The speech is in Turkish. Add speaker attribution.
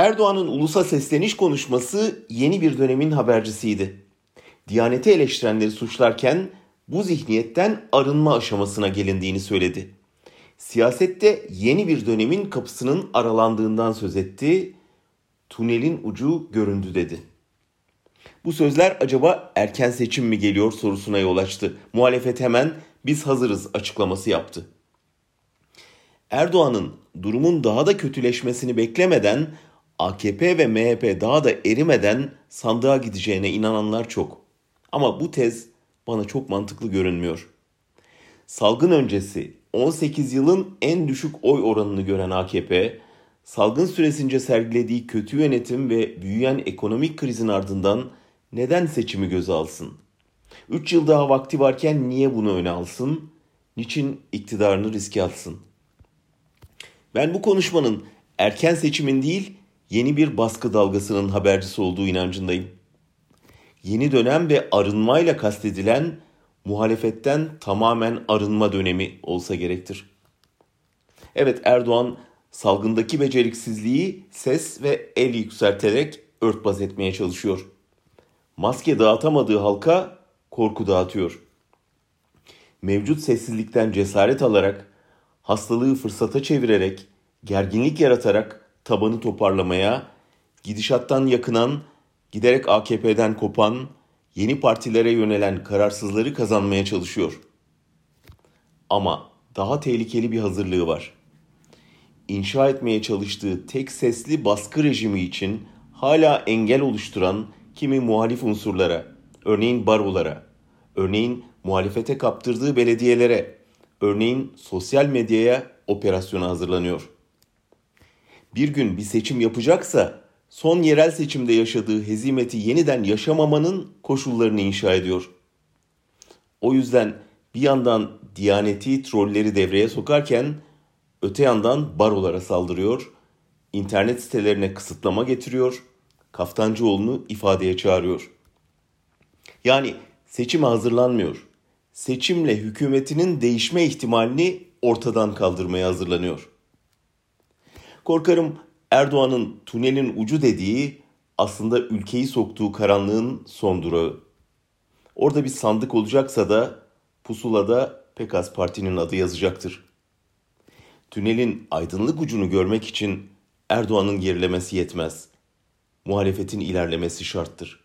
Speaker 1: Erdoğan'ın ulusa sesleniş konuşması yeni bir dönemin habercisiydi. Diyaneti eleştirenleri suçlarken bu zihniyetten arınma aşamasına gelindiğini söyledi. Siyasette yeni bir dönemin kapısının aralandığından söz etti. Tünelin ucu göründü dedi. Bu sözler acaba erken seçim mi geliyor sorusuna yol açtı. Muhalefet hemen biz hazırız açıklaması yaptı. Erdoğan'ın durumun daha da kötüleşmesini beklemeden AKP ve MHP daha da erimeden sandığa gideceğine inananlar çok. Ama bu tez bana çok mantıklı görünmüyor. Salgın öncesi 18 yılın en düşük oy oranını gören AKP, salgın süresince sergilediği kötü yönetim ve büyüyen ekonomik krizin ardından neden seçimi göze alsın? 3 yıl daha vakti varken niye bunu öne alsın? Niçin iktidarını riske atsın? Ben bu konuşmanın erken seçimin değil, yeni bir baskı dalgasının habercisi olduğu inancındayım. Yeni dönem ve arınmayla kastedilen muhalefetten tamamen arınma dönemi olsa gerektir. Evet Erdoğan salgındaki beceriksizliği ses ve el yükselterek örtbas etmeye çalışıyor. Maske dağıtamadığı halka korku dağıtıyor. Mevcut sessizlikten cesaret alarak, hastalığı fırsata çevirerek, gerginlik yaratarak tabanı toparlamaya, gidişattan yakınan, giderek AKP'den kopan, yeni partilere yönelen kararsızları kazanmaya çalışıyor. Ama daha tehlikeli bir hazırlığı var. İnşa etmeye çalıştığı tek sesli baskı rejimi için hala engel oluşturan kimi muhalif unsurlara, örneğin barolara, örneğin muhalefete kaptırdığı belediyelere, örneğin sosyal medyaya operasyona hazırlanıyor. Bir gün bir seçim yapacaksa son yerel seçimde yaşadığı hezimeti yeniden yaşamamanın koşullarını inşa ediyor. O yüzden bir yandan Diyaneti trolleri devreye sokarken öte yandan barolara saldırıyor, internet sitelerine kısıtlama getiriyor, Kaftancıoğlu'nu ifadeye çağırıyor. Yani seçime hazırlanmıyor. Seçimle hükümetinin değişme ihtimalini ortadan kaldırmaya hazırlanıyor. Korkarım Erdoğan'ın tünelin ucu dediği aslında ülkeyi soktuğu karanlığın son durağı. Orada bir sandık olacaksa da pusulada pek az partinin adı yazacaktır. Tünelin aydınlık ucunu görmek için Erdoğan'ın gerilemesi yetmez. Muhalefetin ilerlemesi şarttır.